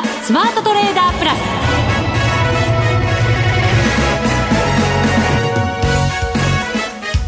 ザ・スマートトレーダープラ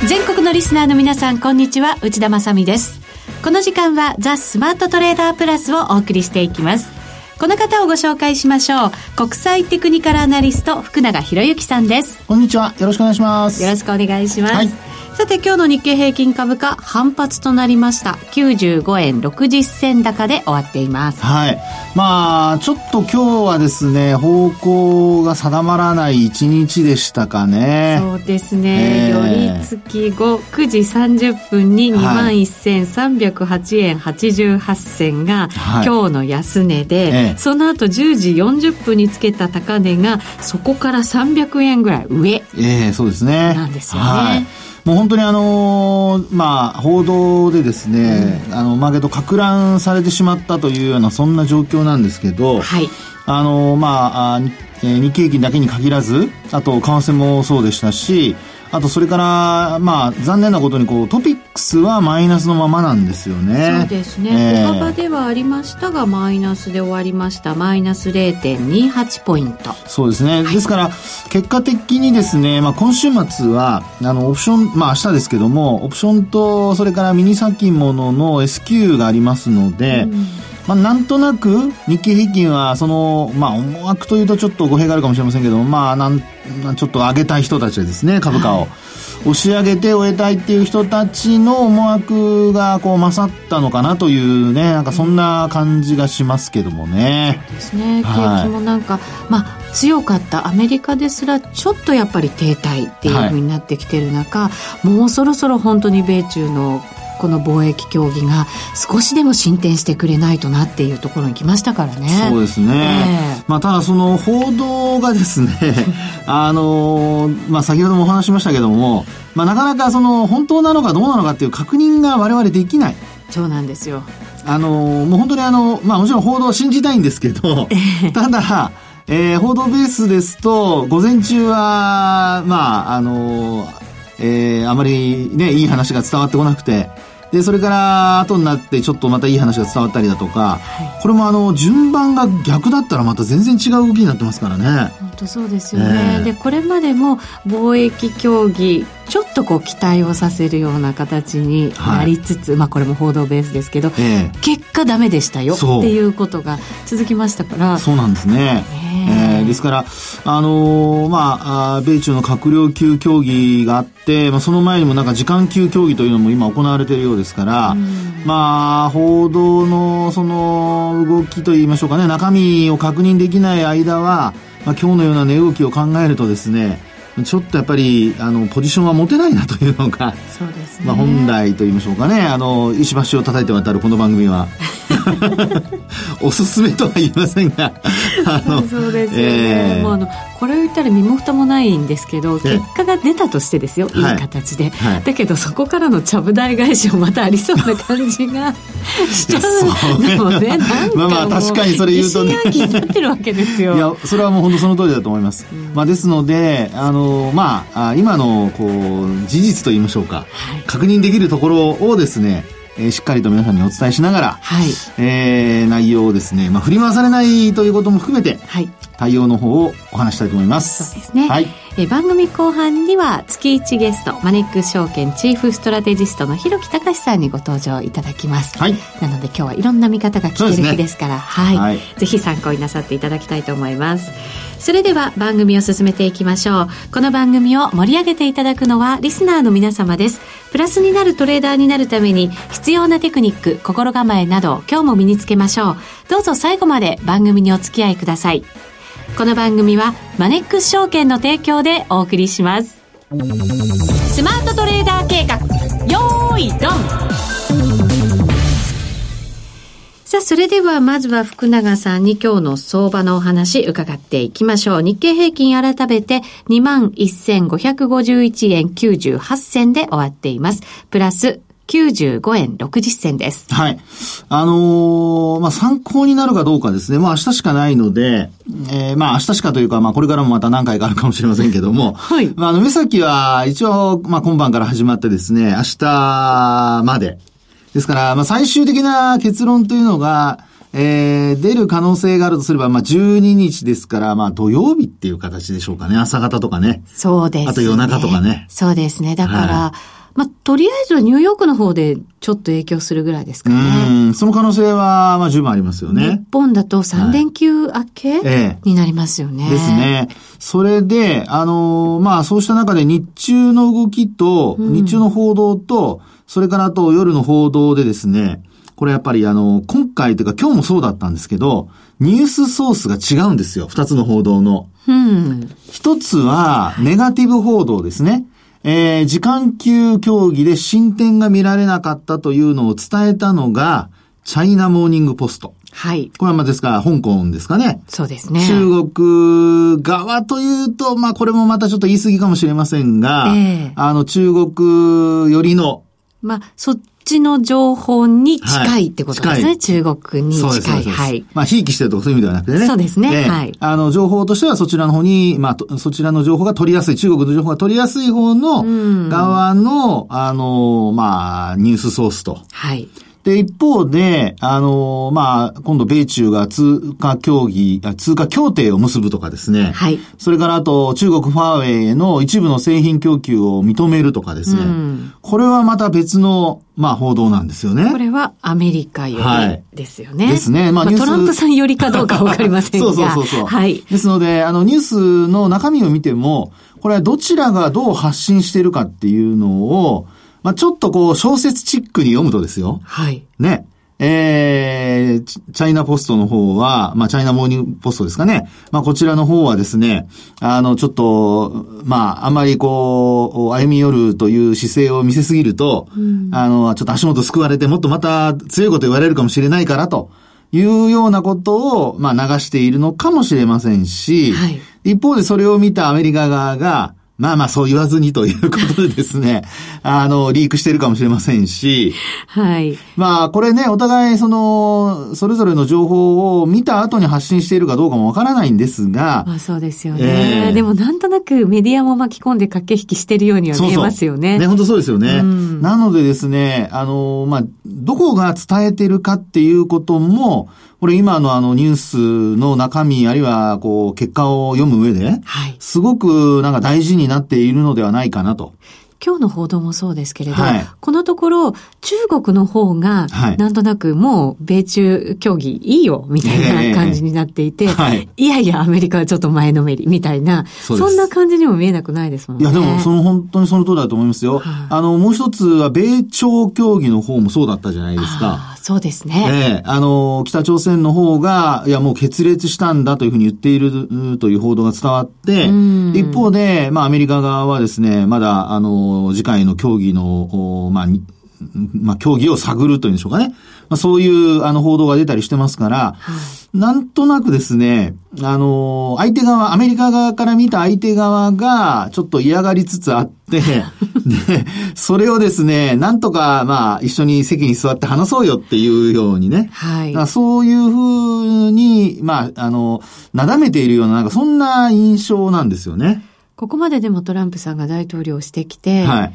ス。全国のリスナーの皆さんこんにちは。内田まさです。この時間はザ・スマートトレーダープラスをお送りしていきます。この方をご紹介しましょう。国際テクニカルアナリスト福永博之さんです。こんにちは。よろしくお願いします。よろしくお願いします、はいさて今日の日経平均株価反発となりました。95円60銭高で終わっています。はい。まあちょっと今日はですね方向が定まらない一日でしたかね。そうですね、えー、寄り付き後9時30分に2万1308円88銭が、今日の安値で、えー、その後10時40分につけた高値がそこから300円ぐらい上ええー、そうですね。なんですよね、はいもう本当にあのー、まあ、報道でですね、うん、あの、マーケット拡乱されてしまったというような、そんな状況なんですけど、はい。あのー、まあ、日経平均だけに限らず、あと、為替もそうでしたし、あとそれから、まあ、残念なことにこうトピックスはマイナスのままなんですよね。そうですね。えー、小幅ではありましたが、マイナスで終わりました。マイナス0.28ポイント。そうですね。はい、ですから、結果的にですね、まあ、今週末は、あの、オプション、まあ、明日ですけども、オプションと、それからミニ先物の S q がありますので、うんまあ、なんとなく日経平均はその、まあ、思惑というとちょっと語弊があるかもしれませんけど、まあ、なんちょっと上げたい人たちですね株価を、はい、押し上げて終えたいっていう人たちの思惑がこう勝ったのかなというねなんかそんな感じがしますけどもね。そうですね、景気もなんか、まあ強かったアメリカですらちょっとやっぱり停滞っていうふうになってきてる中、はい、もうそろそろ本当に米中のこの貿易協議が少しでも進展してくれないとなっていうところに来ましたからね。そうですね。えー、まあ、ただその報道がですね、あの、まあ、先ほどもお話しましたけども、まあ、なかなかその本当なのかどうなのかっていう確認が我々できない。そうなんですよ。あの、もう本当にあの、まあ、もちろん報道を信じたいんですけど、ただ、えー、報道ベースですと、午前中は、まあ、あの、えー、あまりね、いい話が伝わってこなくて、で、それから後になってちょっとまたいい話が伝わったりだとか、はい、これもあの、順番が逆だったらまた全然違う動きになってますからね。本当そうですよね。えー、で、これまでも貿易協議、ちょっとこう期待をさせるような形になりつつ、はい、まあこれも報道ベースですけど、えー、結果ダメでしたよっていうことが続きましたから。そう。なんですね。え。ー、ですから、あのー、まあ、米中の閣僚級協議があって、まあ、その前にもなんか時間級協議というのも今行われているようですから、まあ、報道のその動きといいましょうかね、中身を確認できない間は、まあ、今日のような値動きを考えるとですね、ちょっとやっぱりあのポジションは持てないなというのがそうですね、まあ、本来と言いましょうかね。あの石橋を叩いて渡るこの番組は。おすすめとは言いませんがあのそうですよね、えー、もうあのこれを言ったら身も蓋もないんですけど結果が出たとしてですよ、い。い形で、はい、だけどそこからのちゃぶ台返しもまたありそうな感じが しちゃうのでまあまあ確かにそれ言うとね。になってるわけですよ。いやそれはもう本当その通りだと思います、うん、まあ、ですのであのまあ今のこう事実と言いましょうか、はい、確認できるところをですねえー、しっかりと皆さんにお伝えしながら、はい、えー、内容をですね、まあ、振り回されないということも含めて、はい、対応の方をお話したいと思います。そうですね。はい。え番組後半には月1ゲストマネックス証券チーフストラテジストの広木隆さんにご登場いただきます。はい。なので今日はいろんな見方が聞ける日ですから、ね、はい、はい。ぜひ参考になさっていただきたいと思います。それでは番組を進めていきましょう。この番組を盛り上げていただくのはリスナーの皆様です。プラスになるトレーダーになるために必要なテクニック、心構えなど今日も身につけましょう。どうぞ最後まで番組にお付き合いください。この番組はマネックス証券の提供でお送りします。スマートトレーダー計画、よーいドンさあ、それではまずは福永さんに今日の相場のお話伺っていきましょう。日経平均改めて21,551円98銭で終わっています。プラス95円60銭です。はい。あのー、まあ、参考になるかどうかですね。まあ、明日しかないので、えー、まあ、明日しかというか、まあ、これからもまた何回かあるかもしれませんけども、はい。まあ、あの、目先は一応、まあ、今晩から始まってですね、明日まで、ですから、まあ、最終的な結論というのが、えー、出る可能性があるとすれば、まあ、12日ですから、まあ、土曜日っていう形でしょうかね。朝方とかね。そうです、ね。あと夜中とかね。そうですね。だから、はいまあ、とりあえずはニューヨークの方でちょっと影響するぐらいですかね。うん、その可能性は、まあ、十分ありますよね。日本だと3連休明け、はい、になりますよね、ですね。それで、あのー、まあ、そうした中で日中の動きと、うん、日中の報道と、それからあと夜の報道でですね、これやっぱりあの、今回というか今日もそうだったんですけど、ニュースソースが違うんですよ。二つの報道の。うん。一つは、ネガティブ報道ですね。えー、時間級協議で進展が見られなかったというのを伝えたのが、チャイナモーニングポスト。はい。これはまあですから、香港ですかね。そうですね。中国側というと、まあこれもまたちょっと言い過ぎかもしれませんが、えー、あの中国よりの、まあ、そっちの情報に近いってことですね。はい、中国に近い。はい。まあ、ひいきしてるとかそういう意味ではなくてね。そうですね。はい。あの、情報としてはそちらの方に、まあ、そちらの情報が取りやすい、中国の情報が取りやすい方の側の、あの、まあ、ニュースソースと。はい。で、一方で、あの、まあ、今度米中が通貨協議、通貨協定を結ぶとかですね。はい。それからあと、中国ファーウェイの一部の製品供給を認めるとかですね。うん、これはまた別の、まあ、報道なんですよね。これはアメリカよりですよね。はい、ですね。まあ、まあ、トランプさんよりかどうかわかりませんが。そうそうそうそう。はい。ですので、あの、ニュースの中身を見ても、これはどちらがどう発信しているかっていうのを、まあ、ちょっとこう、小説チックに読むとですよ。はい。ね。えー、チャイナポストの方は、まあ、チャイナモーニングポストですかね。まあ、こちらの方はですね、あの、ちょっと、まあ、あまりこう、歩み寄るという姿勢を見せすぎると、うん、あの、ちょっと足元救われて、もっとまた強いこと言われるかもしれないからと。いうようなことを、まあ、流しているのかもしれませんし、はい、一方でそれを見たアメリカ側が、まあまあそう言わずにということでですね、あの、リークしてるかもしれませんし、はい。まあこれね、お互いその、それぞれの情報を見た後に発信しているかどうかもわからないんですが、まあそうですよね、えー、でもなんとなくメディアも巻き込んで駆け引きしてるようには見えますよね。そうそうね、本当そうですよね。うん、なのでですね、あの、まあ、どこが伝えてるかっていうことも、これ今のあのニュースの中身、あるいはこう結果を読む上で、はい、すごくなんか大事になっているのではないかなと。今日の報道もそうですけれど、はい、このところ中国の方が、なんとなくもう米中協議いいよ、みたいな感じになっていて、はい、いやいやアメリカはちょっと前のめり、みたいな、そんな感じにも見えなくないですもんね。いやでもその本当にその通りだと思いますよ。あの、もう一つは米朝協議の方もそうだったじゃないですか。そうですね。ええあの、北朝鮮の方が、いやもう決裂したんだというふうに言っているという報道が伝わって、一方で、まあアメリカ側はですね、まだ、あの、次回の協議の、まあ、まあ、競技を探るというんでしょうかね。まあ、そういう、あの、報道が出たりしてますから、はい、なんとなくですね、あの、相手側、アメリカ側から見た相手側が、ちょっと嫌がりつつあって、で、それをですね、なんとか、まあ、一緒に席に座って話そうよっていうようにね。はい。そういうふうに、まあ、あの、なだめているような、なんかそんな印象なんですよね。ここまででもトランプさんが大統領をしてきて、はい。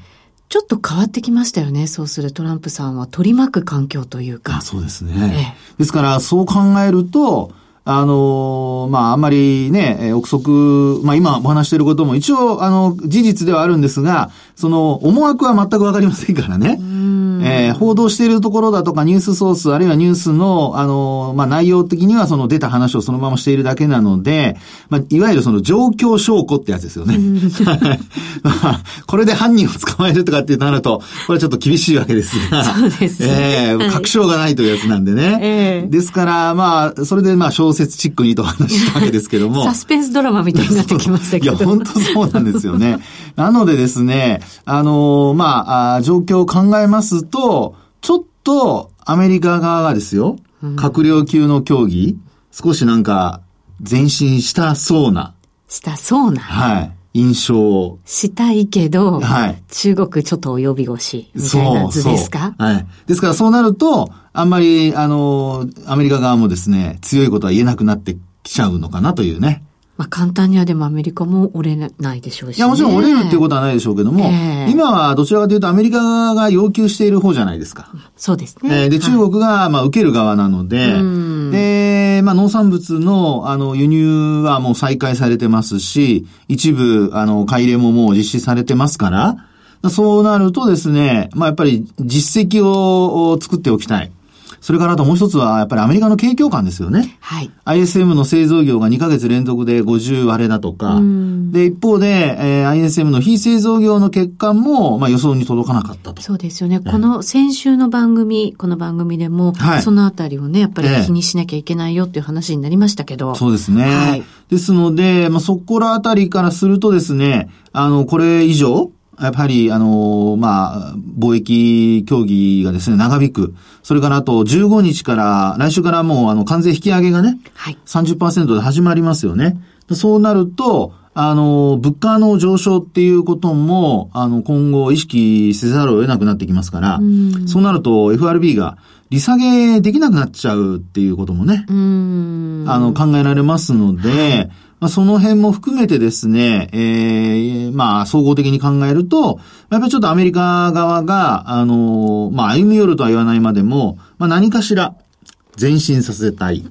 ちょっと変わってきましたよね。そうするトランプさんは取り巻く環境というか。そうですね。ええ、ですから、そう考えると、あの、まあ、あんまりね、憶測、まあ、今お話していることも一応、あの、事実ではあるんですが、その、思惑は全くわかりませんからね。えー、報道しているところだとか、ニュースソース、あるいはニュースの、あの、まあ、内容的にはその出た話をそのまましているだけなので、まあ、いわゆるその状況証拠ってやつですよね。まあ、これで犯人を捕まえるとかってなると、これちょっと厳しいわけですが。そうですね。えー、確証がないというやつなんでね。えー、ですから、まあ、それでまあ、小説チックにと話したわけですけども。サスペンスドラマみたいになってきましたけど。いや、本当そうなんですよね。なのでですね、あの、まあ、状況を考えますと、ちょっとアメリカ側がですよ、閣僚級の協議、少しなんか前進したそうな。したそうな。はい。印象を。したいけど、はい。中国ちょっと及び腰みたいな図ですか？はい。ですからそうなると、あんまり、あの、アメリカ側もですね、強いことは言えなくなってきちゃうのかなというね。まあ簡単にはでもアメリカも折れないでしょうし、ね、いや、もちろん折れるっていうことはないでしょうけども、えー、今はどちらかというとアメリカ側が要求している方じゃないですか。そうですね。えー、で、中国が、まあ、受ける側なので、はい、で、まあ、農産物の、あの、輸入はもう再開されてますし、一部、あの、買い入れももう実施されてますから、そうなるとですね、まあ、やっぱり実績を作っておきたい。それからあともう一つは、やっぱりアメリカの景況感ですよね。はい。ISM の製造業が2ヶ月連続で50割れだとか、で、一方で、えー、ISM の非製造業の欠陥も、まあ予想に届かなかったと。そうですよね。この先週の番組、この番組でも、はい、そのあたりをね、やっぱり気にしなきゃいけないよっていう話になりましたけど。そうですね。はい。ですので、まあそこらあたりからするとですね、あの、これ以上、やっぱり、あの、まあ、貿易協議がですね、長引く。それからあと、15日から、来週からもう、あの、関税引き上げがね、はい、30%で始まりますよね。そうなると、あの、物価の上昇っていうことも、あの、今後意識せざるを得なくなってきますから、うそうなると FRB が利下げできなくなっちゃうっていうこともね、あの、考えられますので、はいまあ、その辺も含めてですね、えー、まあ、総合的に考えると、やっぱりちょっとアメリカ側が、あの、まあ、歩み寄るとは言わないまでも、まあ、何かしら、前進させたい、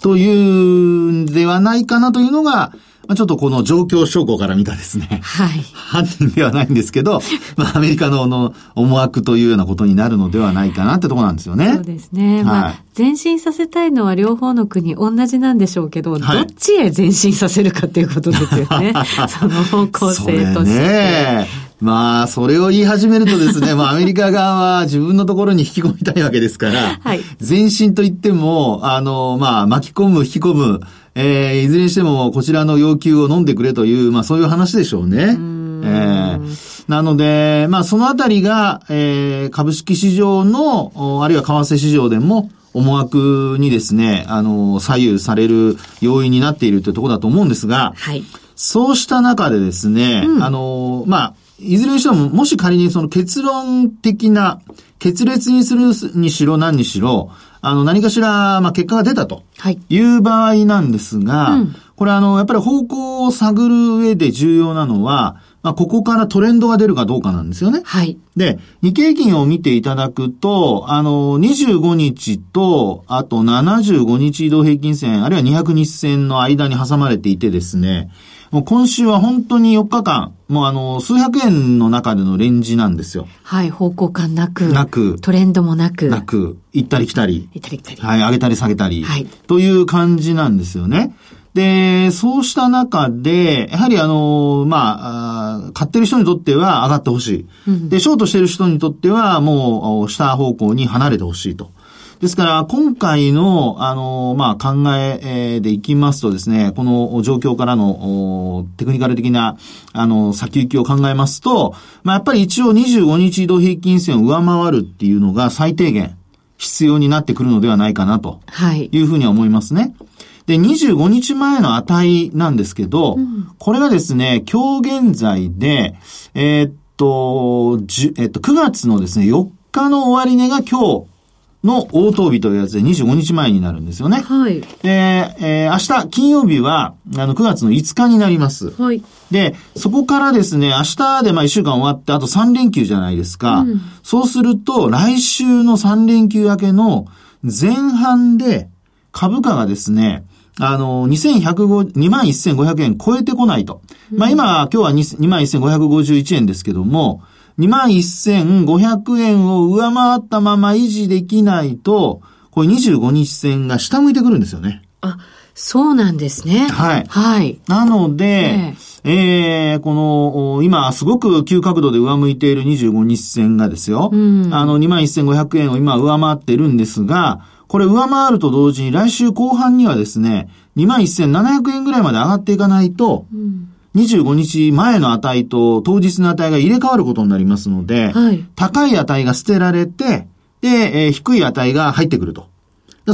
というんではないかなというのが、まあ、ちょっとこの状況証拠から見たですね。はい。犯人ではないんですけど、まあ、アメリカのの思惑というようなことになるのではないかなってところなんですよね。そうですね。はい、まあ、前進させたいのは両方の国同じなんでしょうけど、はい、どっちへ前進させるかっていうことですよね。その方向性として。ねまあ、それを言い始めるとですね、まあ、アメリカ側は自分のところに引き込みたいわけですから、はい、前進と言っても、あの、まあ、巻き込む、引き込む、えー、いずれにしてもこちらの要求を飲んでくれという、まあそういう話でしょうね。うえー、なので、まあそのあたりが、えー、株式市場の、あるいは為替市場でも、思惑にですね、あの、左右される要因になっているというところだと思うんですが、はい。そうした中でですね、うん、あの、まあ、いずれにしても、もし仮にその結論的な、決裂にするにしろ何にしろ、あの、何かしら、まあ、結果が出たと。はい。いう場合なんですが、うん、これあの、やっぱり方向を探る上で重要なのは、まあ、ここからトレンドが出るかどうかなんですよね。はい。で、日経平均を見ていただくと、あの、25日と、あと75日移動平均線、あるいは200日線の間に挟まれていてですね、もう今週は本当に4日間、もうあの、数百円の中でのレンジなんですよ。はい、方向感なく。なく。トレンドもなく。なく。行ったり来たり。行ったり来たり。はい、上げたり下げたり。はい。という感じなんですよね。で、そうした中で、やはりあの、まあ、買ってる人にとっては上がってほしい。うん、で、ショートしてる人にとってはもう、下方向に離れてほしいと。ですから、今回の、あの、まあ、考えでいきますとですね、この状況からのテクニカル的な、あの、先行きを考えますと、まあ、やっぱり一応25日移動平均線を上回るっていうのが最低限必要になってくるのではないかなと。はい。いうふうには思いますね。で、25日前の値なんですけど、うん、これがですね、今日現在で、えー、っと、えっと、9月のですね、4日の終値が今日、の応答日というやつで25日前になるんですよね。はい。で、えー、明日、金曜日は、あの、9月の5日になります。はい。で、そこからですね、明日でまあ1週間終わって、あと3連休じゃないですか。うん、そうすると、来週の3連休明けの前半で、株価がですね、あの、2105、21,500円超えてこないと。まあ今、今日は21,551円ですけども、21,500円を上回ったまま維持できないと、これ25日線が下向いてくるんですよね。あ、そうなんですね。はい。はい。なので、えー、えー、この、今、すごく急角度で上向いている25日線がですよ。うん、あの、21,500円を今上回ってるんですが、これ上回ると同時に来週後半にはですね、21,700円ぐらいまで上がっていかないと、うん25日前の値と当日の値が入れ替わることになりますので、はい、高い値が捨てられて、で、えー、低い値が入ってくると。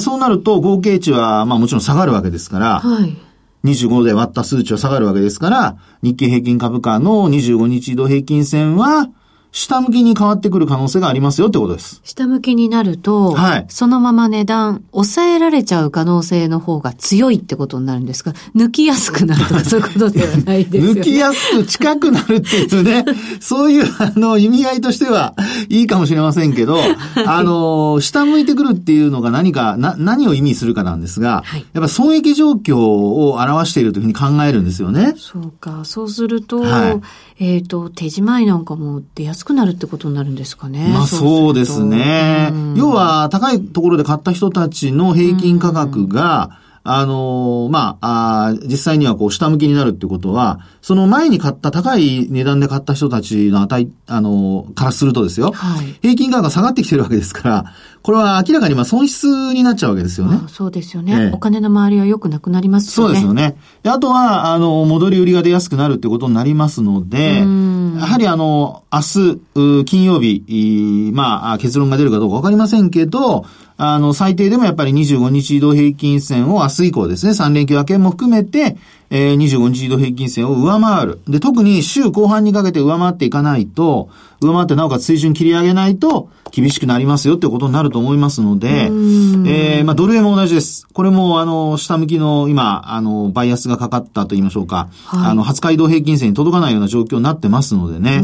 そうなると合計値は、まあもちろん下がるわけですから、はい、25で割った数値は下がるわけですから、日経平均株価の25日移動平均線は、下向きに変わってくる可能性がありますよってことです。下向きになると、はい、そのまま値段、抑えられちゃう可能性の方が強いってことになるんですか？抜きやすくなるとかそういうことではないですよ、ね、抜きやすく近くなるっていうね、そういうあの意味合いとしてはいいかもしれませんけど、あの、下向いてくるっていうのが何か、な、何を意味するかなんですが、はい、やっぱ損益状況を表しているというふうに考えるんですよね。そうか。そうすると、はい、えっ、ー、と、手仕舞いなんかも出やすくなるってことになるんですかね。まあそうですね。要は、高いところで買った人たちの平均価格が、あの、まあ、あ実際にはこう下向きになるってことは、その前に買った高い値段で買った人たちの値、あの、からするとですよ、はい、平均価格が下がってきてるわけですから、これは明らかにまあ損失になっちゃうわけですよね。そうですよね、ええ、お金の周りは良くなくなりますよね。そうですよね。あとは、あの、戻り売りが出やすくなるってことになりますので、やはりあの、明日、金曜日、まあ、結論が出るかどうかわかりませんけど、あの、最低でもやっぱり25日移動平均線を明日以降ですね、3連休明けも含めて、えー、25日移動平均線を上回る。で、特に週後半にかけて上回っていかないと、上回ってなおかつ水準切り上げないと厳しくなりますよってことになると思いますので、えー、まあ、ドル円も同じです。これも、あの、下向きの今、あの、バイアスがかかったと言いましょうか、はい、あの、20日移動平均線に届かないような状況になってますのでね。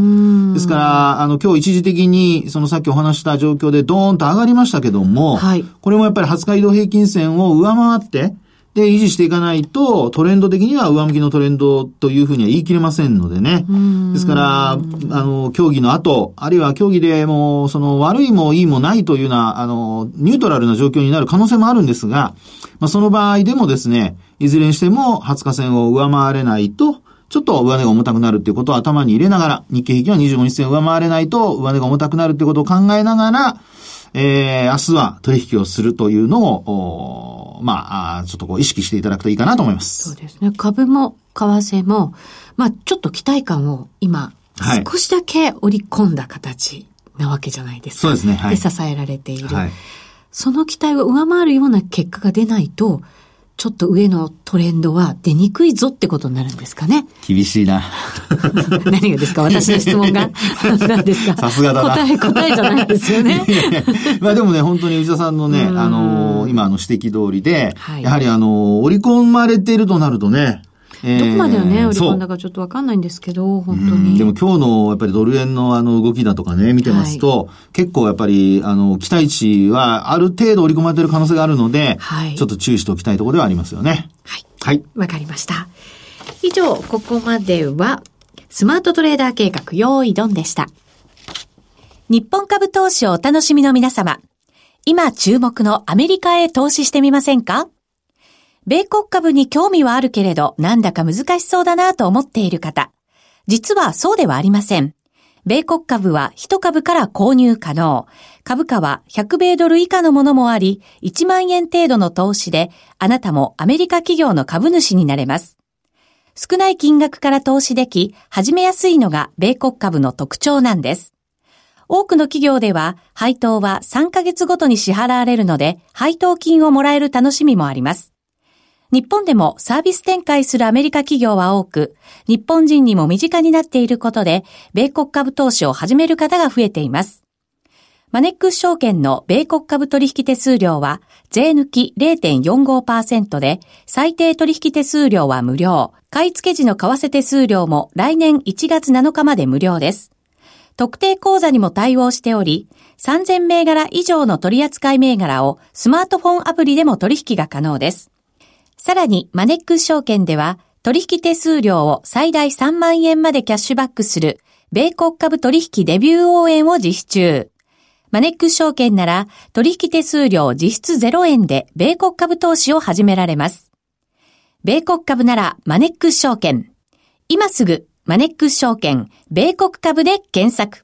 ですから、あの、今日一時的に、そのさっきお話した状況でドーンと上がりましたけども、はい、これもやっぱり20日移動平均線を上回って、で、維持していかないと、トレンド的には上向きのトレンドというふうには言い切れませんのでね。ですから、あの、競技の後、あるいは競技でも、その悪いもいいもないというような、あの、ニュートラルな状況になる可能性もあるんですが、まあ、その場合でもですね、いずれにしても20日線を上回れないと、ちょっと上値が重たくなるっていうことを頭に入れながら、日経平均は25日線を上回れないと上値が重たくなるっていうことを考えながら、えー、明日は取引をするというのを、まあ、ちょっとこう意識していただくといいかなと思います。そうですね。株も為替も、まあ、ちょっと期待感を今、少しだけ織り込んだ形なわけじゃないですか。そうですね。はい、で、支えられている。はい、その期待を上回るような結果が出ないと、ちょっと上のトレンドは出にくいぞってことになるんですかね。厳しいな。何がですか？私の質問が。何ですか？さすがだな。答え、答えじゃないですよね。まあでもね、本当に内田さんのね、あのー、今の指摘通りで、はい、やはりあのー、織り込まれているとなるとね、どこまではね、売り込んだかちょっとわかんないんですけど、本当に。でも今日のやっぱりドル円のあの動きだとかね、見てますと、はい、結構やっぱり、あの、期待値はある程度織り込まれてる可能性があるので、はい、ちょっと注意しておきたいところではありますよね。はい。はい。わかりました。以上、ここまでは、スマートトレーダー計画、用意ドンでした。日本株投資をお楽しみの皆様。今注目のアメリカへ投資してみませんか？米国株に興味はあるけれど、なんだか難しそうだなと思っている方。実はそうではありません。米国株は1株から購入可能。株価は100米ドル以下のものもあり、1万円程度の投資で、あなたもアメリカ企業の株主になれます。少ない金額から投資でき、始めやすいのが米国株の特徴なんです。多くの企業では、配当は3ヶ月ごとに支払われるので、配当金をもらえる楽しみもあります。日本でもサービス展開するアメリカ企業は多く、日本人にも身近になっていることで、米国株投資を始める方が増えています。マネックス証券の米国株取引手数料は、税抜き0.45%で、最低取引手数料は無料。買い付け時の為替手数料も来年1月7日まで無料です。特定口座にも対応しており、3000銘柄以上の取扱銘柄をスマートフォンアプリでも取引が可能です。さらに、マネックス証券では、取引手数料を最大3万円までキャッシュバックする、米国株取引デビュー応援を実施中。マネックス証券なら、取引手数料実質0円で、米国株投資を始められます。米国株なら、マネックス証券。今すぐ、マネックス証券、米国株で検索。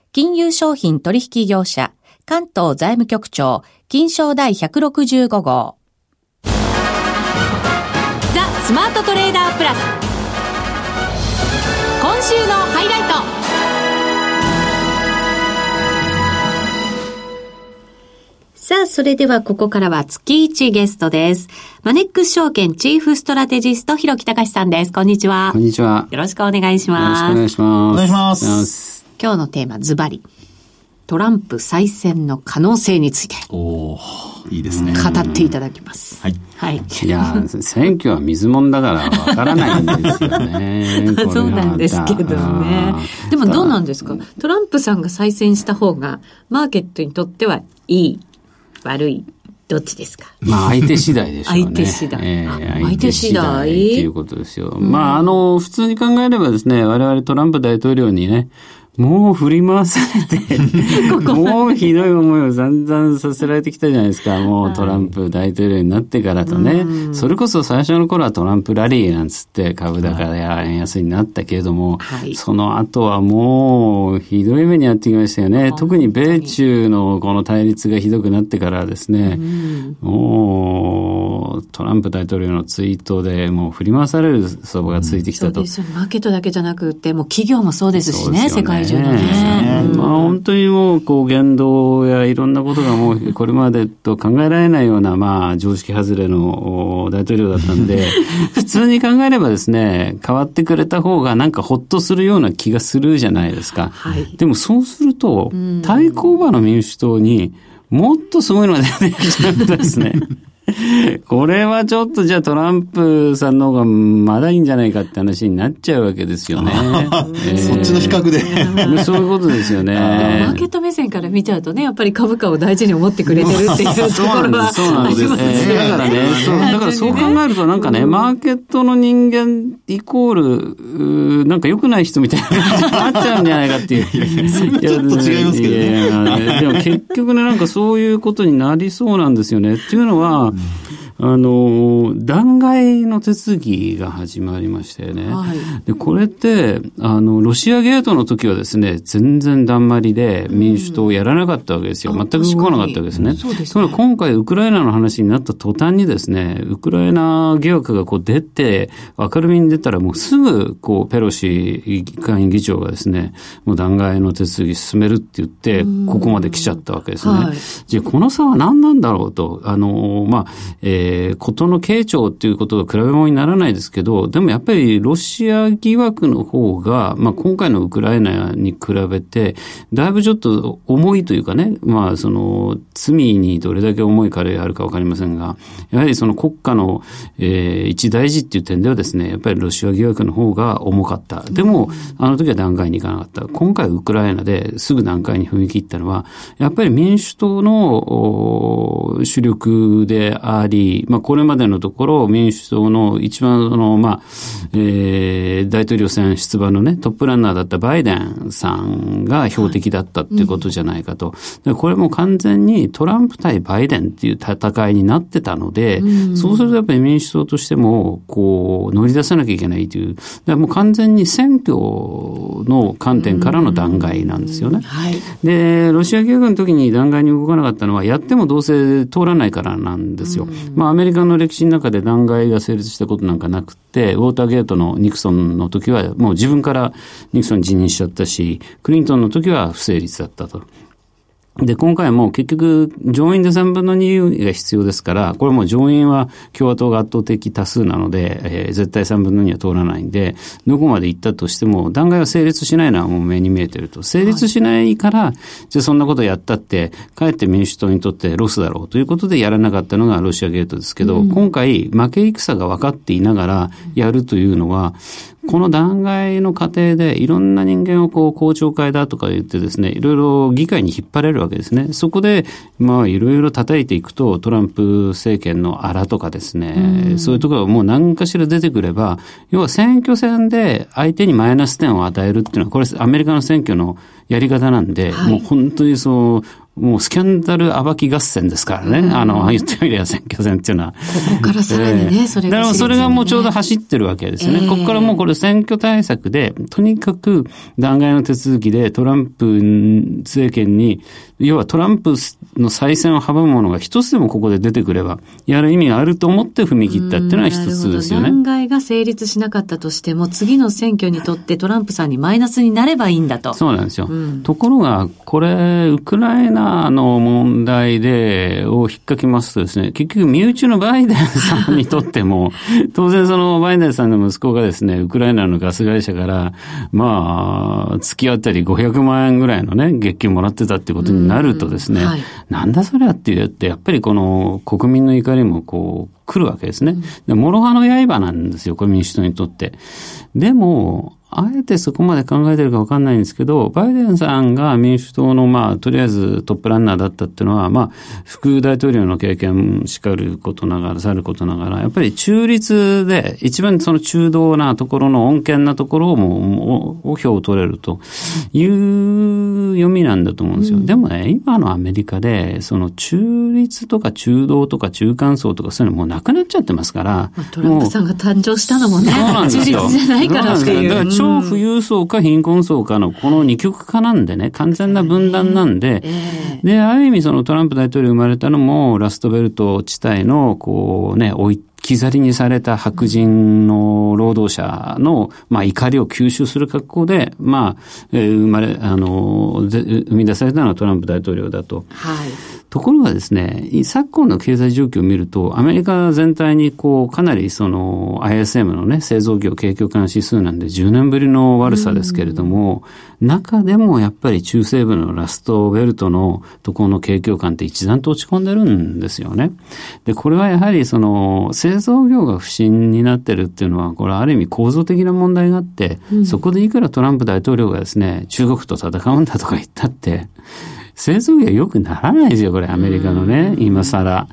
金融商品取引業者、関東財務局長、金賞第165号。ザ・スマートトレーダープラス。今週のハイライト。さあ、それではここからは月1ゲストです。マネックス証券チーフストラテジスト、広木隆さんです。こんにちは。こんにちは。よろしくお願いします。よろしくお願いします。お願いします。今日のテーマ、ズバリ。トランプ再選の可能性について。おいいですね。語っていただきます。はい。はい。いや、選挙は水もんだからわからないんですよね。そうなんですけどね。でもどうなんですか？トランプさんが再選した方が、マーケットにとってはいい、悪い、どっちですか？まあ相手次第でしょうね。相手次第。えー、相手次第。っていうことですよ。うん、まああの、普通に考えればですね、我々トランプ大統領にね、もう振り回されて もうひどい思いを散々させられてきたじゃないですか。もうトランプ大統領になってからとね。はい、それこそ最初の頃はトランプラリーなんつって株高や円安になったけれども、はい、その後はもうひどい目にやってきましたよね。特に米中のこの対立がひどくなってからですね、もうトランプ大統領のツイートでもう振り回される相場がついてきたと。そうですよ。マーケットだけじゃなくて、もう企業もそうですしね、世界中のね。まあ本当にもう、こう、言動やいろんなことがもう、これまでと考えられないような、まあ、常識外れの大統領だったんで、普通に考えればですね、変わってくれた方がなんかほっとするような気がするじゃないですか。はい、でもそうすると、対抗馬の民主党にもっとすごいのが出てきちゃったですね。これはちょっとじゃあトランプさんの方がまだいいんじゃないかって話になっちゃうわけですよね。えー、そっちの比較で。そういうことですよね。マーケット目線から見ちゃうとね、やっぱり株価を大事に思ってくれてるっていうところは そうなんです。そうなんです。えー、だからね、そう、だからそう考えるとなんかね、マーケットの人間イコール、なんか良くない人みたいな感じになっちゃうんじゃないかっていう。ちょっと違いますけどね。でも結局ね、なんかそういうことになりそうなんですよね。っていうのは、Mm. あの、弾劾の手続きが始まりましたよね。はい、で、これって、あの、ロシアゲートの時はですね、全然だんまりで民主党をやらなかったわけですよ。うん、全く動かなかったわけですね。そうですね。今回ウクライナの話になった途端にですね、ウクライナ疑惑がこう出て、明るみに出たらもうすぐ、こう、ペロシ下院議長がですね、もう弾劾の手続き進めるって言って、ここまで来ちゃったわけですね。はい、じゃあ、この差は何なんだろうと、あの、まあ、えーえー、ことの傾聴っていうことは比べ物にならないですけど、でもやっぱりロシア疑惑の方が、まあ今回のウクライナに比べて、だいぶちょっと重いというかね、まあその罪にどれだけ重い彼あるかわかりませんが、やはりその国家の、えー、一大事っていう点ではですね、やっぱりロシア疑惑の方が重かった。でも、あの時は段階に行かなかった。今回ウクライナですぐ段階に踏み切ったのは、やっぱり民主党の主力であり、まあ、これまでのところ民主党の一番その、まあ、えー、大統領選出馬のね、トップランナーだったバイデンさんが標的だったっていうことじゃないかと。はいこれも完全にトランプ対バイデンっていう戦いになってたので、うん、そうするとやっぱり民主党としても、こう、乗り出さなきゃいけないという、だもう完全に選挙の観点からの弾劾なんですよね。はい、で、ロシア疑惑の時に弾劾に動かなかったのは、やってもどうせ通らないからなんですよ。まあアメリカの歴史の中で弾劾が成立したことなんかなくて、ウォーターゲートのニクソンの時はもう自分からニクソン辞任しちゃったし、クリントンの時は不成立だったと。で、今回も結局、上院で3分の2が必要ですから、これも上院は共和党が圧倒的多数なので、えー、絶対3分の2は通らないんで、どこまで行ったとしても、弾劾は成立しないのはもう目に見えてると。成立しないから、はい、じゃあそんなことやったって、かえって民主党にとってロスだろうということでやらなかったのがロシアゲートですけど、うん、今回、負け戦が分かっていながらやるというのは、この弾劾の過程でいろんな人間をこう公聴会だとか言ってですね、いろいろ議会に引っ張れるわけですね。そこで、まあいろいろ叩いていくとトランプ政権のあらとかですね、うそういうところがもう何かしら出てくれば、要は選挙戦で相手にマイナス点を与えるっていうのは、これアメリカの選挙のやり方なんで、はい、もう本当にそう、もうスキャンダル暴き合戦ですからね。あの、言ってみれば選挙戦っていうのは。ここからさらにね、えー、それが、ね、だからそれがもうちょうど走ってるわけですよね。えー、ここからもうこれ選挙対策で、とにかく弾劾の手続きでトランプ政権に、要はトランプの再選を阻むものが一つでもここで出てくれば、やる意味があると思って踏み切ったっていうのは一つですよね。弾劾が成立しなかったとしても、次の選挙にとってトランプさんにマイナスになればいいんだと。そうなんですよ。うん、ところが、これ、ウクライナの問題で、を引っかきますとですね、結局身内のバイデンさんにとっても、当然そのバイデンさんの息子がですね、ウクライナのガス会社から、まあ、月あたり500万円ぐらいのね、月給もらってたってことになるとですね、はい、なんだそれはって言って、やっぱりこの国民の怒りもこう、来るわけですね。で、諸刃の刃なんですよ、これ民主党にとって。でも、あえてそこまで考えてるか分かんないんですけど、バイデンさんが民主党の、まあ、とりあえずトップランナーだったっていうのは、まあ、副大統領の経験しかることながら、さることながら、やっぱり中立で、一番その中道なところの穏健なところをもう、お、お票を取れるという読みなんだと思うんですよ。うん、でもね、今のアメリカで、その中立とか中道とか中間層とかそういうのもうなくなっちゃってますから、トランプさんが誕生したのもね、中立じゃないからっていう。超富裕層か貧困層かのこの二極化なんでね、完全な分断なんで、で、ある意味そのトランプ大統領生まれたのも、ラストベルト地帯の、こうね、置い置き去りにされた白人の労働者の、まあ、怒りを吸収する格好で、まあ、えー、生まれ、あの、生み出されたのはトランプ大統領だと。はい。ところがですね、昨今の経済状況を見ると、アメリカ全体にこう、かなりその ISM のね、製造業景況感指数なんで10年ぶりの悪さですけれども、中でもやっぱり中西部のラストベルトのところの景況感って一段と落ち込んでるんですよね。で、これはやはりその製造業が不振になってるっていうのは、これある意味構造的な問題があって、うん、そこでいくらトランプ大統領がですね、中国と戦うんだとか言ったって、製造業良くならないですよ、これ、アメリカのね、今更。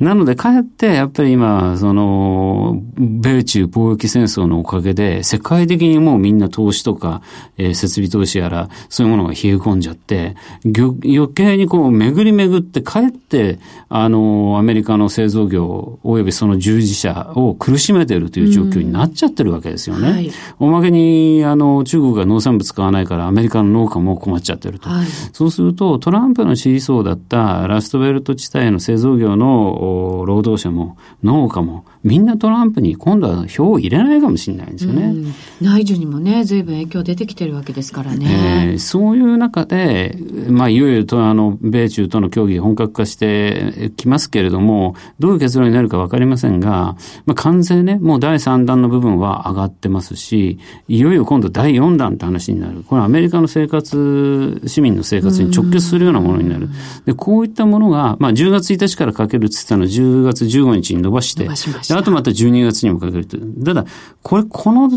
なので、かえって、やっぱり今、その、米中貿易戦争のおかげで、世界的にもうみんな投資とか、えー、設備投資やら、そういうものが冷え込んじゃって、余計にこう、巡り巡って、かえって、あの、アメリカの製造業、およびその従事者を苦しめているという状況になっちゃってるわけですよね。はい、おまけに、あの、中国が農産物買わないから、アメリカの農家も困っちゃってると。はい、そうすると、トランプの支持層だったラストベルト地帯の製造業の労働者も農家もみんなトランプに今度は票を入れないかもしれないんですよね。内需にもね、随分影響出てきてるわけですからね。えー、そういう中で、まあ、いよいよとあの、米中との協議本格化してきますけれども、どういう結論になるかわかりませんが、まあ、完全ね、もう第3弾の部分は上がってますし、いよいよ今度第4弾って話になる。これアメリカの生活、市民の生活に直結するようなものになる。で、こういったものが、まあ、10月1日からかけるって言ったのを10月15日に伸ばして、あとまた12月にもかけると。ただ、これ、この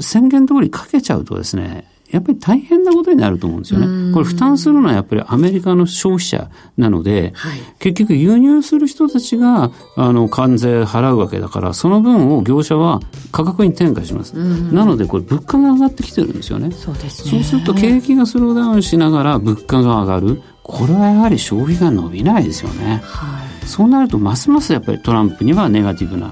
宣言通りかけちゃうとですね、やっぱり大変なことになると思うんですよね。これ負担するのはやっぱりアメリカの消費者なので、はい、結局輸入する人たちが、あの、関税払うわけだから、その分を業者は価格に転嫁します。なので、これ物価が上がってきてるんですよね。そうですね。そうすると景気がスローダウンしながら物価が上がる。これはやはり消費が伸びないですよね。はい、そうなると、ますますやっぱりトランプにはネガティブな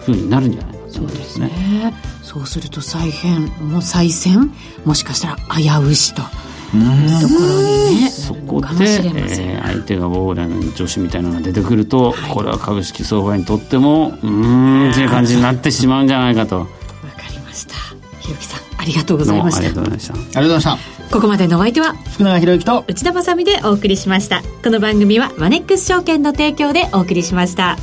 ふうになるんじゃないかと思いますね。そうすると再編もう再選もしかしたら危うしと。ところにねそこで、えー、相手がウォーレン女子みたいなのが出てくると、はい、これは株式相場にとってもうんっていう感じになってしまうんじゃないかと。わかりました。ひろきさんありがとうございました。ありがとうございました。ありがとうございました。ここまでのお相手は福永博之と内田まさでお送りしました。この番組はマネックス証券の提供でお送りしました。